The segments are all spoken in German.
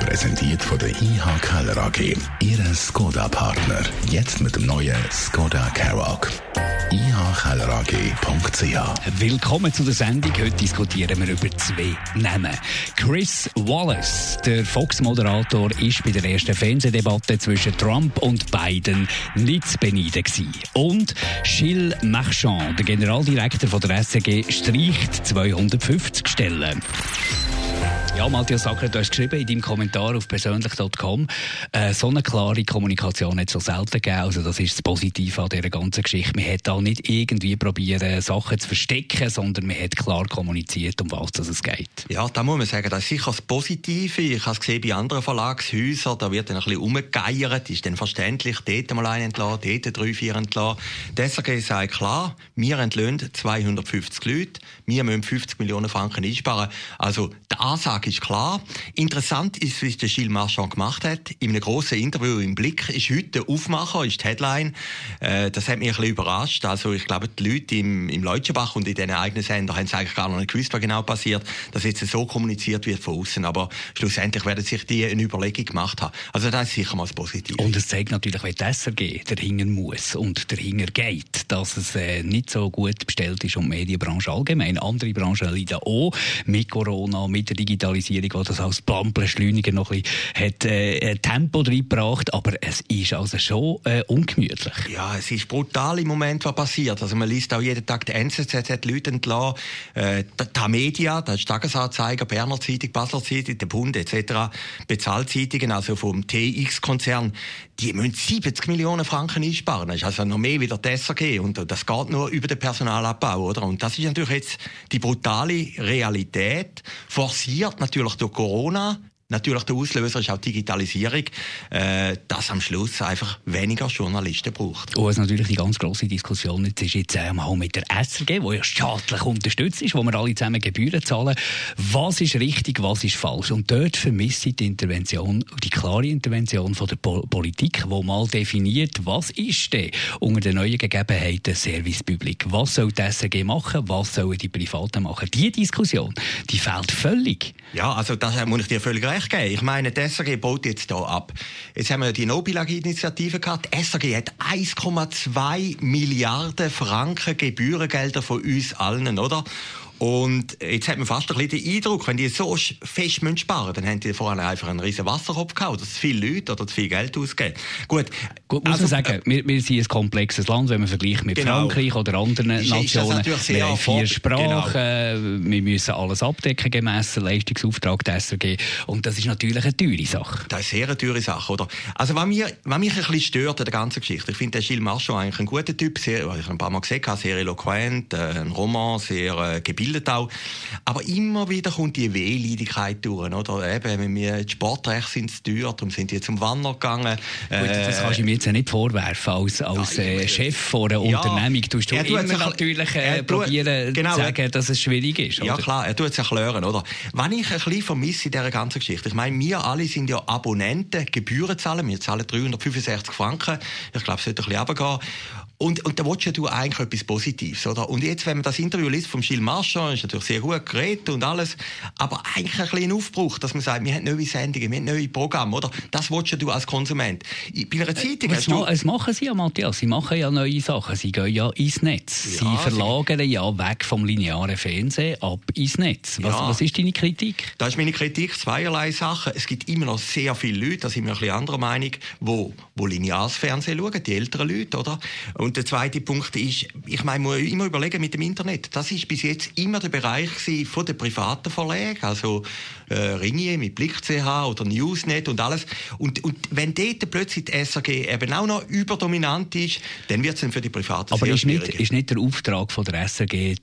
Präsentiert von der IH Keller AG. Ihre Skoda-Partner. Jetzt mit dem neuen Skoda Karoq ihkellerag.ch. Willkommen zu der Sendung. Heute diskutieren wir über zwei Namen. Chris Wallace, der Fox-Moderator, ist bei der ersten Fernsehdebatte zwischen Trump und Biden nicht zu beneiden gewesen. Und Gilles Marchand, der Generaldirektor von der SCG, streicht 250 Stellen. Ja, Matthias Sacker, du hast geschrieben in deinem Kommentar auf persönlich.com, äh, so eine klare Kommunikation hat es so selten gegeben. Also das ist das Positive an dieser ganzen Geschichte. Man hat da nicht irgendwie probieren, Sachen zu verstecken, sondern man hat klar kommuniziert, um was es geht. Ja, da muss man sagen, das ist sicher das Positive. Ich habe es gesehen bei anderen Verlagshäusern, da wird dann ein bisschen umgegeiert, ist dann verständlich, dort mal einen entlassen, dort drei, vier entlassen. Deshalb sagt klar, wir entlöhnen 250 Leute, wir müssen 50 Millionen Franken einsparen. Also die Ansage ist klar. Interessant ist, es der Gilles Marchand gemacht hat. In einem grossen Interview im Blick ist heute der Aufmacher, ist die Headline. Äh, das hat mich ein bisschen überrascht. Also ich glaube, die Leute im, im Leutschenbach und in den eigenen Sender haben es eigentlich gar noch nicht gewusst, was genau passiert, dass jetzt so kommuniziert wird von außen. Aber schlussendlich werden sich die eine Überlegung gemacht haben. Also das ist sicher mal das Positive. Und es zeigt natürlich, wie die SRG dahinter muss und dahinter geht, dass es äh, nicht so gut bestellt ist um die Medienbranche allgemein. Andere Branchen leiden auch mit Corona, mit der Digitalisierung Digitalisierung, die das als Bahnbeschleuniger noch ein bisschen hat, äh, Tempo reingebracht, aber es ist also schon äh, ungemütlich. Ja, es ist brutal im Moment, was passiert. Also man liest auch jeden Tag, die NZZ hat Leute entlassen, äh, die Media, das ist Tagesanzeiger, Berner Zeitung, Basler Zeitung, der Bund etc., Bezahlzeitungen, also vom TX-Konzern, die müssen 70 Millionen Franken einsparen. Das ist also noch mehr wie der SRG und das geht nur über den Personalabbau, oder? Und das ist natürlich jetzt die brutale Realität, forciert natürlich durch Corona Natürlich der Auslöser ist auch die Digitalisierung, äh, dass am Schluss einfach weniger Journalisten braucht. Und was natürlich die ganz grosse Diskussion jetzt ist jetzt einmal mit der SRG, die ja staatlich unterstützt ist, wo wir alle zusammen Gebühren zahlen. Was ist richtig, was ist falsch? Und dort vermisse ich die Intervention, die klare Intervention von der po Politik, wo mal definiert, was ist denn unter den neuen Gegebenheiten Service Public? Was soll die SRG machen? Was sollen die Privaten machen? Die Diskussion, die fehlt völlig. Ja, also das muss ich dir völlig recht recht geben. Ich meine, die SRG baut jetzt hier ab. Jetzt haben wir die Nobilag-Initiative gehabt. Die SRG hat 1,2 Milliarden Franken Gebührengelder von uns allen, oder? Und jetzt hat man fast ein bisschen den Eindruck, wenn die so fest sparen müssen dann haben die vorhin einfach einen riesen Wasserkopf gehabt, zu viele Leute oder zu viel Geld ausgeben. Gut. Gut muss also, man sagen, wir, wir sind ein komplexes Land, wenn man vergleicht mit genau. Frankreich oder anderen ist, Nationen. Ist wir haben vier Sprachen, genau. wir müssen alles abdecken gemäss Leistungsauftrag der SRG. Und das ist natürlich eine teure Sache. Das ist sehr eine teure Sache, oder? Also, was, mir, was mich ein bisschen stört an der ganzen Geschichte, ich finde den Gilles Marchand eigentlich ein guter Typ, sehr, ich ein paar Mal gesehen habe, sehr eloquent, äh, ein Roman, sehr äh, gebildet bildet auch. Aber immer wieder kommt die Wehleidigkeit durch, oder? Eben, wenn wir die Sportrechte sind zu teuer, darum sind die zum Wanner gegangen. Gut, das kannst du mir jetzt nicht vorwerfen, als, als ja, äh, Chef von einer ja, Unternehmung. Du du immer natürlich äh, probieren genau, zu sagen, dass es schwierig ist, Ja, klar, er tut es erklären, oder? Was ich ein bisschen vermisse in dieser ganzen Geschichte, ich meine, wir alle sind ja Abonnenten, Gebühren zahlen, wir zahlen 365 Franken, ich glaube, es sollte ein bisschen runtergehen. Und, und da willst du eigentlich etwas Positives, oder? Und jetzt, wenn man das Interview liest vom Gilles Marchand, ist natürlich sehr gut geredet und alles, aber eigentlich ein bisschen Aufbruch, dass man sagt, wir haben neue Sendungen, wir haben neue Programme, oder? Das willst du als Konsument. Bei einer Zeitung hast du... Es machen sie ja, Matthias, sie machen ja neue Sachen, sie gehen ja ins Netz. Ja, sie verlagern sie... ja weg vom linearen Fernsehen ab ins Netz. Was, ja. was ist deine Kritik? Da ist meine Kritik zweierlei Sachen. Es gibt immer noch sehr viele Leute, da sind wir ein bisschen anderer Meinung, wo, wo lineares Fernsehen schauen, die älteren Leute, oder? Und der zweite Punkt ist, ich meine, man muss immer überlegen mit dem Internet. Das ist bis jetzt immer der Bereich von den privaten Verlagen, also äh, Ringier mit Blick.ch oder Newsnet und alles. Und, und wenn dort plötzlich die SRG eben auch noch überdominant ist, dann wird es dann für die Privaten Aber sehr ist nicht, ist nicht der Auftrag von der SRG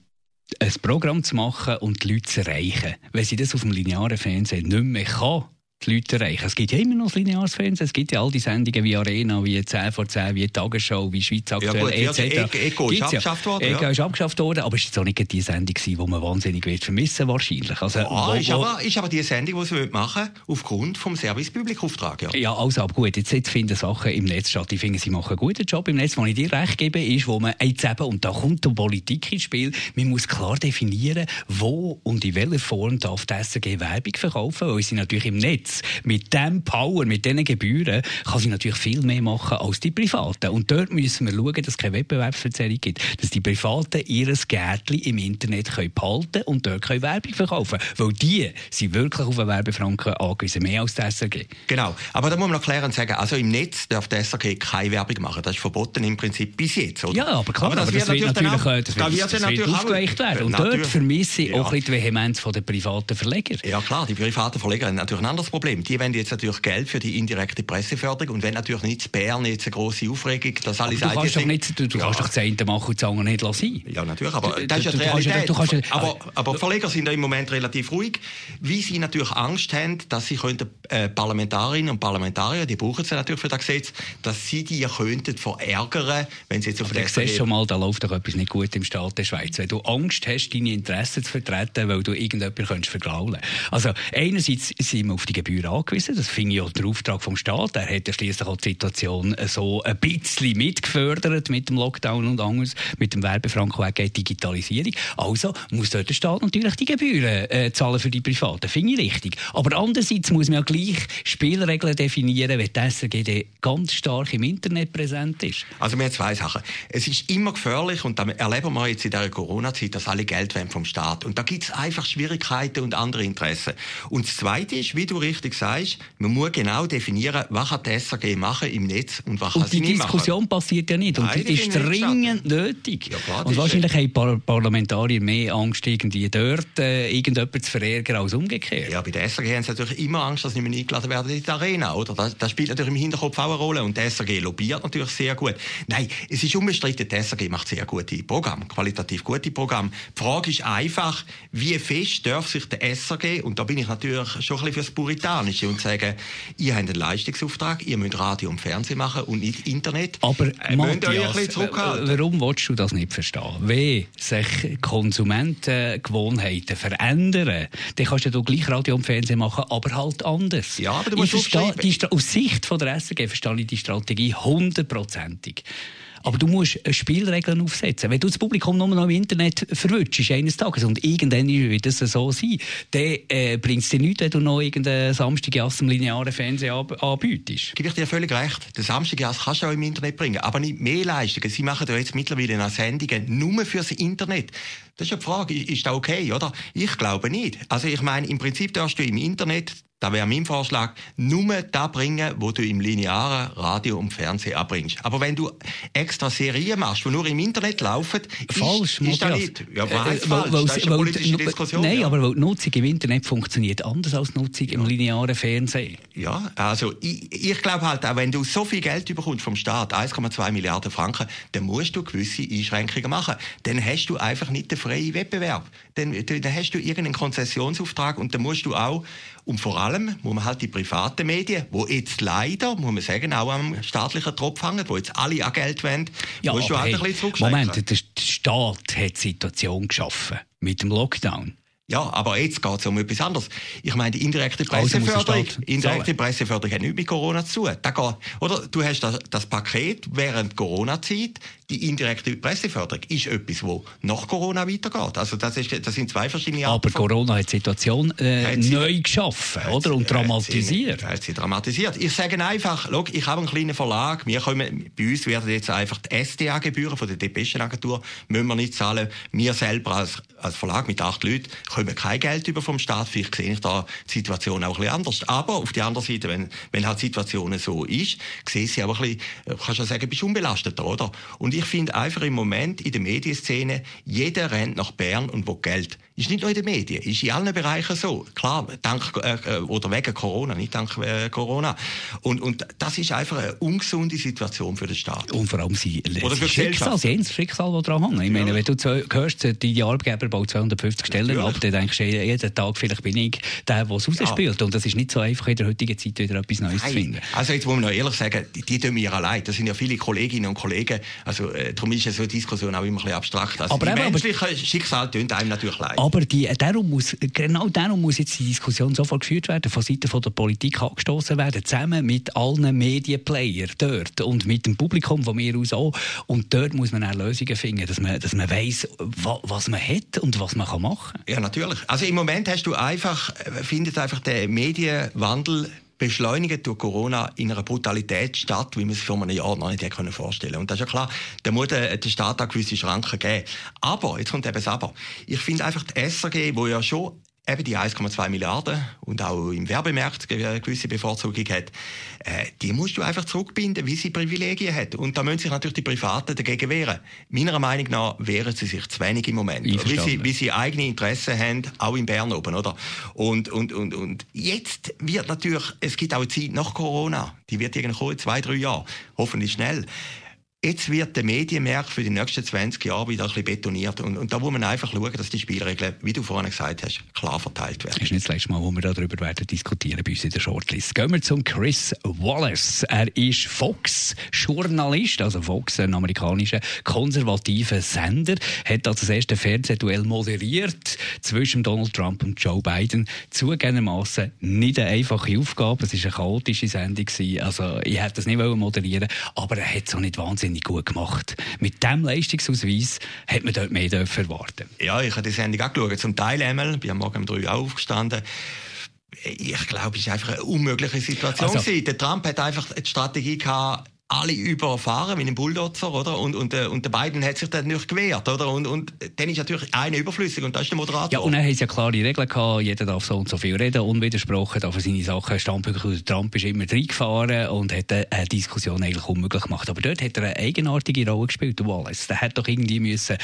ein Programm zu machen und die Leute zu erreichen. Wenn sie das auf dem linearen Fernsehen nicht mehr kann, die Leute erreichen. Es gibt ja immer noch das lineares Fernsehen, es gibt ja all die Sendungen wie Arena, wie 10 vor 10, wie Tagesschau, wie Schweiz aktuell, ja, gut, etc. Also Ego ist abgeschafft worden. Ego ja. ist abgeschafft worden, aber es ist jetzt auch nicht die Sendung die man wahnsinnig wird vermissen wahrscheinlich. Also, ah, wo, ist, aber, ist aber die Sendung, die sie machen aufgrund vom Service Public Auftrag. Ja, ja also aber gut, jetzt, jetzt finden Sachen im Netz statt. Ich finde, sie machen einen guten Job im Netz. Was ich dir recht gebe, ist, wo man jetzt eben, und da kommt die Politik ins Spiel, man muss klar definieren, wo und in welcher Form darf die SRG Werbung verkaufen, weil sie natürlich im Netz mit dem Power, mit diesen Gebühren, kann sie natürlich viel mehr machen als die Privaten. Und dort müssen wir schauen, dass es keine Wettbewerbsverzerrung gibt, dass die Privaten ihr Gärtchen im Internet können behalten und dort können Werbung verkaufen Weil die sind wirklich auf einen Werbefranken angewiesen, mehr als die SRG. Genau. Aber da muss man noch klären und sagen, also im Netz darf die SRG keine Werbung machen. Das ist verboten im Prinzip bis jetzt, oder? Ja, aber klar, aber das, aber das wird natürlich, natürlich, auch, das wird, das wird aufgeweicht werden. Und dort vermisse ich ja. auch bisschen die Vehemenz der privaten Verleger. Ja klar, die privaten Verleger haben natürlich ein anderes Problem. Die wollen jetzt natürlich Geld für die indirekte Presseförderung und wenn natürlich nicht in Bern jetzt eine grosse Aufregung, dass alle sagen... Du kannst doch nicht, du, du ja. kannst doch das eine machen und das andere nicht lassen. Ja, natürlich, aber du, das ist ja die Realität. Kannst, kannst, aber, aber Verleger sind ja im Moment relativ ruhig, weil sie natürlich Angst haben, dass sie könnten, äh, Parlamentarierinnen und Parlamentarier, die brauchen sie natürlich für das Gesetz, dass sie die könnten verärgern, wenn sie jetzt auf aber der siehst schon mal, da läuft doch etwas nicht gut im Staat der Schweiz. Wenn du Angst hast, deine Interessen zu vertreten, weil du irgendjemanden vergraulen Also einerseits sind wir auf die Gebühr angewiesen, das finde ich auch der Auftrag vom Staat. Er hat ja schließlich auch die Situation so ein bisschen mitgefördert mit dem Lockdown und anders, mit dem Werbefranken weggeht Digitalisierung. Also muss dort der Staat natürlich die Gebühren äh, zahlen für die Privaten. Finde ich richtig. Aber andererseits muss man ja gleich Spielregeln definieren, wenn die SRG ganz stark im Internet präsent ist. Also wir haben zwei Sachen. Es ist immer gefährlich und da erleben wir jetzt in dieser Corona-Zeit, dass alle Geld vom Staat. Und da gibt es einfach Schwierigkeiten und andere Interessen. Und das Zweite ist, wie du richtig sagst, man muss genau definieren, was kann die SRG machen im Netz und was und kann sie nicht machen. die Diskussion passiert ja nicht. Und Nein, die ist dringend nötig. Ja, klar, und wahrscheinlich haben Par Parlamentarier mehr Angst, irgendwie dort äh, irgendjemanden zu verärgern, als umgekehrt. Ja, bei der SRG haben sie natürlich immer Angst, dass sie nicht mehr eingeladen werden in die Arena. Oder? Das, das spielt natürlich im Hinterkopf auch eine Rolle. Und die SRG lobbyiert natürlich sehr gut. Nein, es ist unbestritten, die SRG macht sehr gute Programme, qualitativ gute Programme. Die Frage ist einfach, wie fest darf sich der SRG, und da bin ich natürlich schon ein bisschen fürs Puritanische und sagen, ihr habt einen Leistungsauftrag, ihr müsst Radio und Fernsehen machen und nicht Internet. Aber äh, Matthias, warum willst du das nicht verstehen? Wenn sich Konsumentengewohnheiten verändern, dann kannst du gleich Radio und Fernsehen machen, aber halt anders. Ja, aber du musst ich verstehe, die, Aus Sicht von der SRG verstehe ich die Strategie hundertprozentig. Aber du musst Spielregeln aufsetzen. Wenn du das Publikum nur noch im Internet verwünschst eines Tages und irgendwann wird es so sein, dann äh, bringt es dir nichts, wenn du noch irgendeinen Samstagjass im linearen Fernsehen anbietest. Gebe ich dir völlig recht. Den Samstagjass kannst du auch im Internet bringen, aber nicht mehr Leistungen. Sie machen ja jetzt mittlerweile noch Sendungen nur fürs Internet. Das ist ja die Frage, ist das okay, oder? Ich glaube nicht. Also ich meine, im Prinzip darfst du im Internet da wäre mein Vorschlag, nur da bringen, wo du im linearen Radio und Fernsehen abbringst. Aber wenn du extra Serien machst, die nur im Internet laufen, falsch, ist, ist das nicht. Ja, aber äh, falsch. Weil, das ist eine politische Diskussion. Nein, ja. aber weil die Nutzung im Internet funktioniert anders als die Nutzung ja. im linearen Fernsehen. Ja, also ich, ich glaube halt auch, wenn du so viel Geld bekommst vom Staat, 1,2 Milliarden Franken, dann musst du gewisse Einschränkungen machen. Dann hast du einfach nicht den freien Wettbewerb. Dann, dann hast du irgendeinen Konzessionsauftrag und dann musst du auch und vor allem muss man halt die privaten Medien, wo jetzt leider, muss man sagen, auch am staatlichen Tropf hängen, wo jetzt alle an Geld wollen, ja, du halt hey, ein bisschen Moment, der Staat hat die Situation geschaffen mit dem Lockdown. Ja, aber jetzt geht es um etwas anderes. Ich meine, die indirekte also Presseförderung, also indirekte Presseförderung hat nichts mit Corona zu tun. Oder? Du hast das, das Paket während Corona-Zeit, die indirekte Presseförderung ist etwas, wo nach Corona weitergeht. Also das, ist, das sind zwei verschiedene Arten. Aber Corona hat die Situation äh, sie, neu geschaffen, oder? Und dramatisiert. Hat sie, dramatisiert. Ich sage einfach, schau, ich habe einen kleinen Verlag. Wir kommen, bei uns werden jetzt einfach die SDA-Gebühren von der Depeschenagentur müssen wir nicht zahlen. Wir selber als, als Verlag mit acht Leuten kommen kein Geld über vom Staat. Vielleicht sehe ich da die Situation auch ein bisschen anders. Aber auf der anderen Seite, wenn, wenn halt die Situation so ist, sehe sie auch ein bisschen, äh, kannst du sagen, bist unbelasteter, oder? Und ich finde einfach im Moment in der Medienszene, jeder rennt nach Bern und will Geld. Ist nicht nur in den Medien, ist in allen Bereichen so. Klar, dank äh, oder wegen Corona, nicht dank äh, Corona. Und, und das ist einfach eine ungesunde Situation für den Staat. Und vor allem sie oder für Schicksal, sie das Schicksal, das daran hängt. Ich meine, wenn du zu, hörst, die Arbeitgeber baut 250 Stellen Natürlich. ab, dann denkst du jeden Tag, vielleicht bin ich der, der es rausspielt. Ja. Und das ist nicht so einfach in der heutigen Zeit wieder etwas Neues Nein. zu finden. Also jetzt muss man noch ehrlich sagen, die, die tun mir allein. Das sind ja viele Kolleginnen und Kollegen. Also äh, darum ist ja so eine Diskussion auch immer ein bisschen abstrakt. Also aber die menschlichen Schicksale tun einem natürlich leid. Aber die, darum muss, genau darum muss jetzt die Diskussion sofort geführt werden, von Seiten der Politik angestoßen werden, zusammen mit allen Medienplayern dort und mit dem Publikum von mir aus auch. Und dort muss man auch Lösungen finden, dass man, dass man weiss, was man hat und was man machen kann. Ja, natürlich. Also im Moment hast du einfach, findet einfach der Medienwandel beschleunigt durch Corona in einer Brutalität statt, wie man es vor einem Jahr noch nicht hätte vorstellen können. Und das ist ja klar, da muss der, der Staat auch gewisse Schranken geben. Aber, jetzt kommt eben das Aber. Ich finde einfach die SRG, wo ja schon eben die 1,2 Milliarden und auch im Werbemarkt eine gewisse Bevorzugung hat, äh, die musst du einfach zurückbinden, wie sie Privilegien hat. Und da müssen sich natürlich die Privaten dagegen wehren. Meiner Meinung nach wehren sie sich zu wenig im Moment. Wie sie, wie sie eigene Interessen haben, auch in Bern oben, oder? Und, und, und, und jetzt wird natürlich, es gibt auch eine Zeit nach Corona, die wird irgendwann kommen, zwei, drei Jahre, hoffentlich schnell. Jetzt wird der Medienmarkt für die nächsten 20 Jahre wieder ein bisschen betoniert. Und, und da muss man einfach schauen, dass die Spielregeln, wie du vorhin gesagt hast, klar verteilt werden. Das ist nicht das letzte Mal, wo wir darüber werden diskutieren bei uns in der Shortlist. Gehen wir zum Chris Wallace. Er ist Fox-Journalist, also Fox, ein amerikanischer konservativer Sender, hat also das erste Fernsehduell moderiert zwischen Donald Trump und Joe Biden. Zugegebenermaßen nicht eine einfache Aufgabe. Es war eine chaotische Sendung. Also, ich hätte das nicht moderieren aber er hat es auch nicht wahnsinnig wahnsinnig gut gemacht. Mit diesem Leistungsausweis hat man dort mehr erwarten Ja, ich habe die Sendung auch geschaut. Zum Teil einmal, bin am Morgen um drei aufgestanden ich glaube, es war einfach eine unmögliche Situation. Also, der Trump hat einfach die Strategie gehabt, alle überfahren wie ein Bulldozer, oder? Und, und, äh, und der Biden hat sich dann nicht gewehrt, oder? Und, und dann ist natürlich einer überflüssig und das ist der Moderator. Ja, und er hat ja klare Regeln gehabt, jeder darf so und so viel reden, unwidersprochen, darf seine Sachen Standpunkte. Trump ist immer reingefahren und hat eine Diskussion eigentlich unmöglich gemacht. Aber dort hat er eine eigenartige Rolle gespielt, Wallace. Der hat doch irgendwie müssen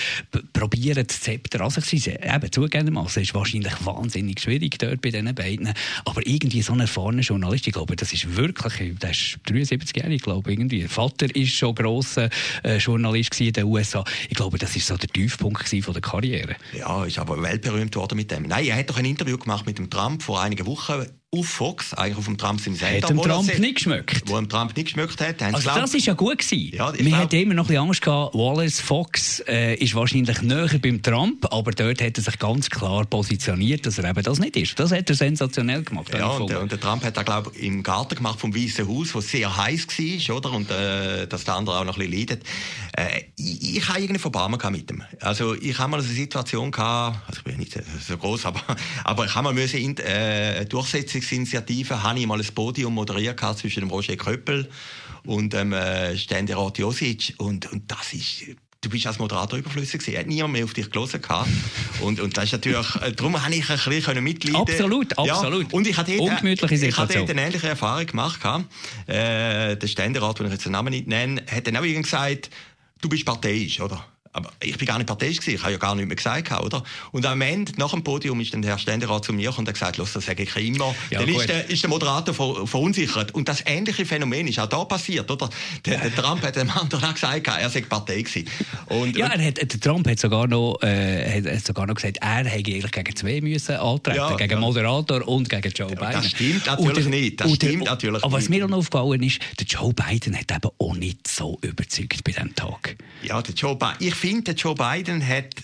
probieren, das Zepter an sich zu Eben, zugegebenermaßen ist wahrscheinlich wahnsinnig schwierig dort bei diesen beiden. Aber irgendwie so ein erfahrener Journalist, ich glaube, das ist wirklich, der ist 73-jährig, glaube ich, irgendwie. Vater ist schon grosser äh, Journalist in den USA. Ich glaube, das ist so der Tiefpunkt von der Karriere. Ja, ist aber weltberühmt worden mit dem. Nein, er hat doch ein Interview gemacht mit dem Trump vor einigen Wochen auf Fox, eigentlich auf dem Trump seinem Sender. Hat dem Trump nicht geschmeckt? Wo dem Trump nicht geschmeckt hat. Also glaub... das ist ja gut gewesen. Ja, Wir hatten immer noch ein bisschen Angst gehabt, Wallace Fox äh, ist wahrscheinlich näher beim Trump, aber dort hat er sich ganz klar positioniert, dass er eben das nicht ist. Das hat er sensationell gemacht. Ja, und der, und der, Trump hat da glaube ich im Garten gemacht vom Weißen Haus, wo sehr heiß war, oder? Und äh, dass der andere auch noch ein bisschen leidet. Äh, ich, ich habe irgendwie Verbarmen mit ihm. Also ich habe mal eine Situation gehabt, also ich bin nicht so groß, aber, aber ich habe mal müssen äh, Durchsetzungsinitiative habe ich mal ein Podium moderiert zwischen dem Roger Köppel und dem äh, Ständerat Josic und, und das ist du bist als Moderator überflüssig gewesen. Er hat niemand mehr auf dich gelesen und, und das ist natürlich, äh, darum habe ich ein bisschen mitleiden Absolut, absolut. Ja, und ich hatte dort, Ungemütliche Situation. Ich hatte eine ähnliche Erfahrung gemacht. Äh, der Ständerat, den ich jetzt den Namen nicht nenne, hat dann auch gesagt, du bist parteiisch, oder? Aber ich bin gar nicht parteiisch gewesen, ich habe ja gar nichts mehr gesagt, oder? Und am Ende, nach dem Podium, ist dann der Herr Ständerat zu mir und hat gesagt, los, das sage ich immer. Ja, dann ist der, ist der, Moderator ver, verunsichert. Und das ähnliche Phänomen ist auch da passiert, oder? Der, der Trump hat dem anderen auch gesagt, er sei Partei gewesen. Und, ja, er hat, der Trump hat sogar noch, äh, hat sogar noch gesagt, er hätte eigentlich gegen zwei müssen antreten, ja, gegen ja. Moderator und gegen Joe Biden. Das stimmt natürlich der, nicht. Das stimmt der, natürlich aber was mir auch noch aufgefallen ist, der Joe Biden hat eben auch nicht so überzeugt bei diesem Tag. Ja, der Joe Biden, ich finde, Joe Biden hat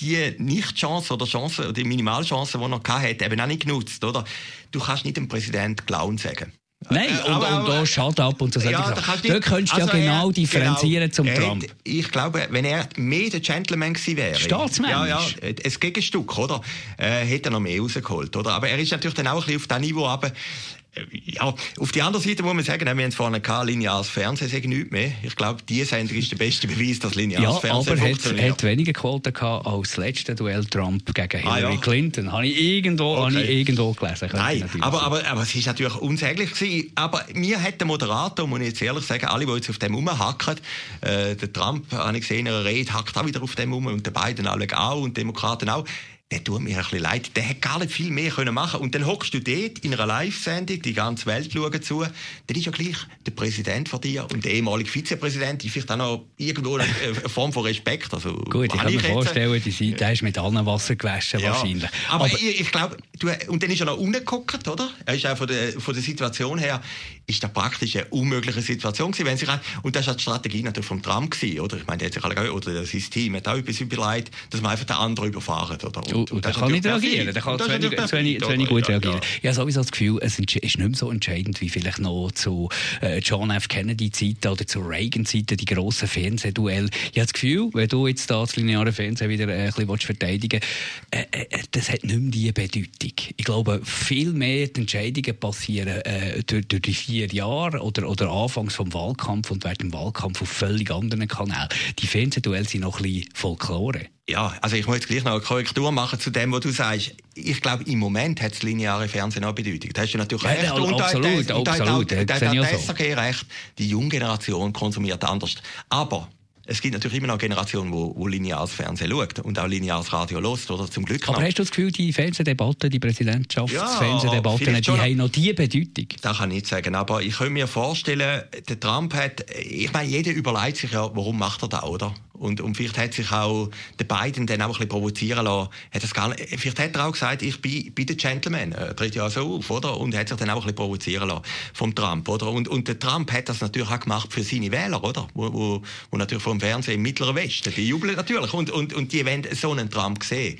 die Nicht-Chance oder Chance, die Minimalchance, die er hatte, eben auch nicht genutzt. Oder? Du kannst nicht dem Präsident Clown sagen. Nein, äh, und, aber, und auch Shut up und so ja, da kannst du, könntest also ja genau er, differenzieren genau, zum Trump. Hat, ich glaube, wenn er mehr der Gentleman gewesen wäre, Staatsmensch. Ja, ja, ein Gegenstück, oder? Äh, hätte er noch mehr rausgeholt, oder? Aber er ist natürlich dann auch ein bisschen auf diesem Niveau, aber ja, auf die andere Seite muss man sagen, wir haben vorhin kein lineares Fernsehen, sagen nichts mehr. Ich glaube, die Sendung ist der beste Beweis, dass lineares ja, Fernsehen aber funktioniert. aber hat weniger Quoten gehabt als das letzte Duell Trump gegen Hillary ah, ja. Clinton. Habe ich irgendwo, okay. habe ich irgendwo gelesen. Nein, aber, aber, aber es ist natürlich unsäglich gewesen. Aber mir hat der Moderator, muss ich jetzt ehrlich sagen, alle, die jetzt auf dem rumhacken, äh, der Trump, habe ich gesehen, in einer Rede, hackt auch wieder auf dem rum und der Biden alle auch und die Demokraten auch der tut mir ein bisschen leid. Der hätte gar nicht viel mehr können machen Und dann hockst du dort in einer Live-Sendung, die ganze Welt schaut zu, dann ist ja gleich der Präsident von dir und der ehemalige Vizepräsident, ist vielleicht auch noch irgendwo eine, Form von Respekt. Also, Gut, ich kann mir vorstellen, die Seite ist mit allen Wasser gewaschen ja. wahrscheinlich. Aber, Aber ich, ich glaube, und dann ist er noch ungeguckt, oder? Er ist auch von der, von der Situation her, ist das praktisch eine unmögliche Situation gewesen, wenn sich und das war die Strategie natürlich vom Trump gewesen, oder? Ich meine, der hat sich alle, oder sein Team hat auch etwas überlegt, dass man einfach den anderen überfahren, oder? Und, und, der kann nicht reagieren, der kann zu wenig, zu wenig, zu wenig gut reagieren. Ich habe sowieso das Gefühl, es ist nicht mehr so entscheidend, wie vielleicht noch zu äh, John F. Kennedy-Zeiten oder zu Reagan-Zeiten, die grossen Fernsehduelle. Ich habe das Gefühl, wenn du jetzt das lineare Fernsehen wieder äh, ein bisschen verteidigen willst, äh, äh, das hat nicht mehr die Bedeutung. Ich glaube, viel mehr die Entscheidungen passieren äh, durch, durch die vier Jahre oder, oder anfangs vom Wahlkampf und während dem Wahlkampf auf völlig anderen Kanälen. Die Fernsehduelle sind noch ein bisschen Folklore. Ja, also ich muss jetzt gleich noch eine Korrektur machen zu dem, was du sagst. Ich glaube, im Moment hat das lineare Fernsehen auch Bedeutung. Da hast du natürlich ja, recht. und absolut, da, absolut. Da, da, da, da, da, recht. Die junge Generation konsumiert anders. Aber es gibt natürlich immer noch Generationen, die, die lineares Fernsehen schaut und auch lineares Radio hört, oder zum Glück Aber noch. hast du das Gefühl, die Fernsehdebatten, die Präsidentschaftsfernsehdebatten, ja, die haben noch diese Bedeutung? Das kann ich nicht sagen, aber ich kann mir vorstellen, der Trump hat, ich meine, jeder überlegt sich ja, warum macht er das, oder? Und, und vielleicht hat sich auch der Biden dann auch ein bisschen provozieren lassen. Hat das gar nicht, vielleicht hat er auch gesagt, ich bin, bin der Gentleman, er tritt ja so auf, oder? Und hat sich dann auch ein bisschen provozieren lassen vom Trump, oder? Und, und der Trump hat das natürlich auch gemacht für seine Wähler, oder? Wo, wo, wo natürlich vom Fernsehen im Mittleren Westen, die jubeln natürlich und, und, und die wollen so einen Trump sehen.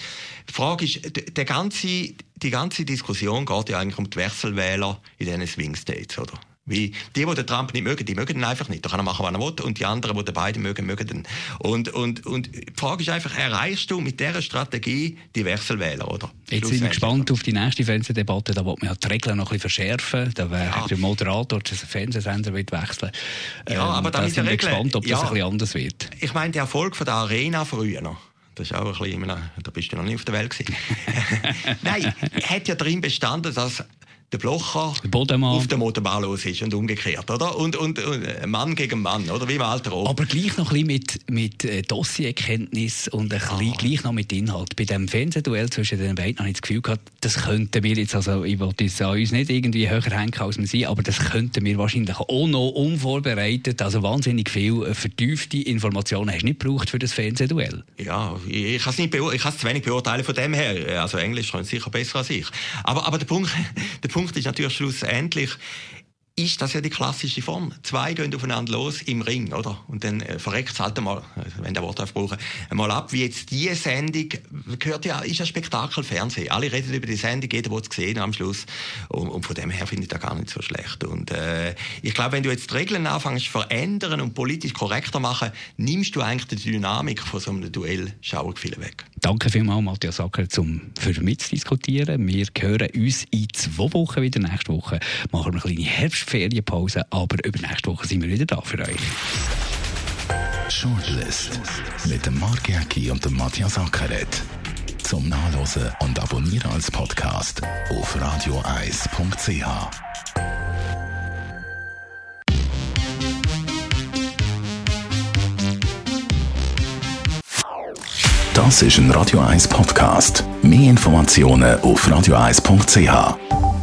Die Frage ist, der ganze, die ganze Diskussion geht ja eigentlich um die Wechselwähler in diesen Swing States, oder? Wie die, die den Trump nicht mögen, die mögen ihn einfach nicht. Da kann er machen, was er will. Und die anderen, die den beiden mögen, mögen ihn. Und, und, und die Frage ist einfach, erreichst du mit dieser Strategie die Wechselwähler, oder? Jetzt sind wir gespannt auf die nächste Fernsehdebatte. Da wird man ja die Regeln noch ein bisschen verschärfen. Da wäre ja. der Moderator des Fernsehsender wird wechseln. Ja, ähm, aber da sind wir gespannt, ob das ja, ein bisschen anders wird. Ich meine, der Erfolg von der Arena früher noch. Das ist auch ein bisschen, da bist du noch nicht auf der Welt gewesen. Nein, hat ja darin bestanden, dass der Blocher der auf dem Motorbahn los ist und umgekehrt, oder? Und, und, und äh, Mann gegen Mann, oder? Wie im Alter auch. Aber gleich noch ein bisschen mit, mit äh, Dossierkenntnis und ein bisschen gleich noch mit Inhalt. Bei dem Fernsehduell zwischen den beiden habe ich das Gefühl gehabt, das könnten wir jetzt, also ich wollte es an uns nicht irgendwie höher hängen als wir sind, aber das könnten wir wahrscheinlich auch noch unvorbereitet, also wahnsinnig viel äh, vertiefte Informationen hast du nicht gebraucht für das Fernsehduell. Ja, ich, kann es nicht ich kann es zu wenig beurteilen von dem her. Also Englisch kann sicher besser als ich. Aber, aber der Punkt, der Punkt Punkt ist natürlich schlussendlich, ist das ja die klassische Form. Zwei gehen aufeinander los im Ring, oder? Und dann äh, verreckt es halt einmal, also wenn der Wort aufbrauchen, einmal ab, wie jetzt diese Sendung, gehört ja, ist ein Spektakel Fernsehen. Alle reden über die Sendung, jeder will es sehen am Schluss. Und, und, von dem her finde ich das gar nicht so schlecht. Und äh, ich glaube, wenn du jetzt die Regeln anfängst zu verändern und politisch korrekter machen, nimmst du eigentlich die Dynamik von so einem Duell viel weg. Danke vielmals, Matthias Sacker, zum für mich zu diskutieren. Wir hören uns in zwei Wochen wieder. Nächste Woche machen wir eine kleine Herbstferienpause, aber über nächste Woche sind wir wieder da für euch. Shortlist mit dem Mark Jäcki und dem Matthias Ackeret. Zum Nachlesen und Abonnieren als Podcast auf radioeis.ch. Das ist ein Radio 1 Podcast. Mehr Informationen auf radioeis.ch.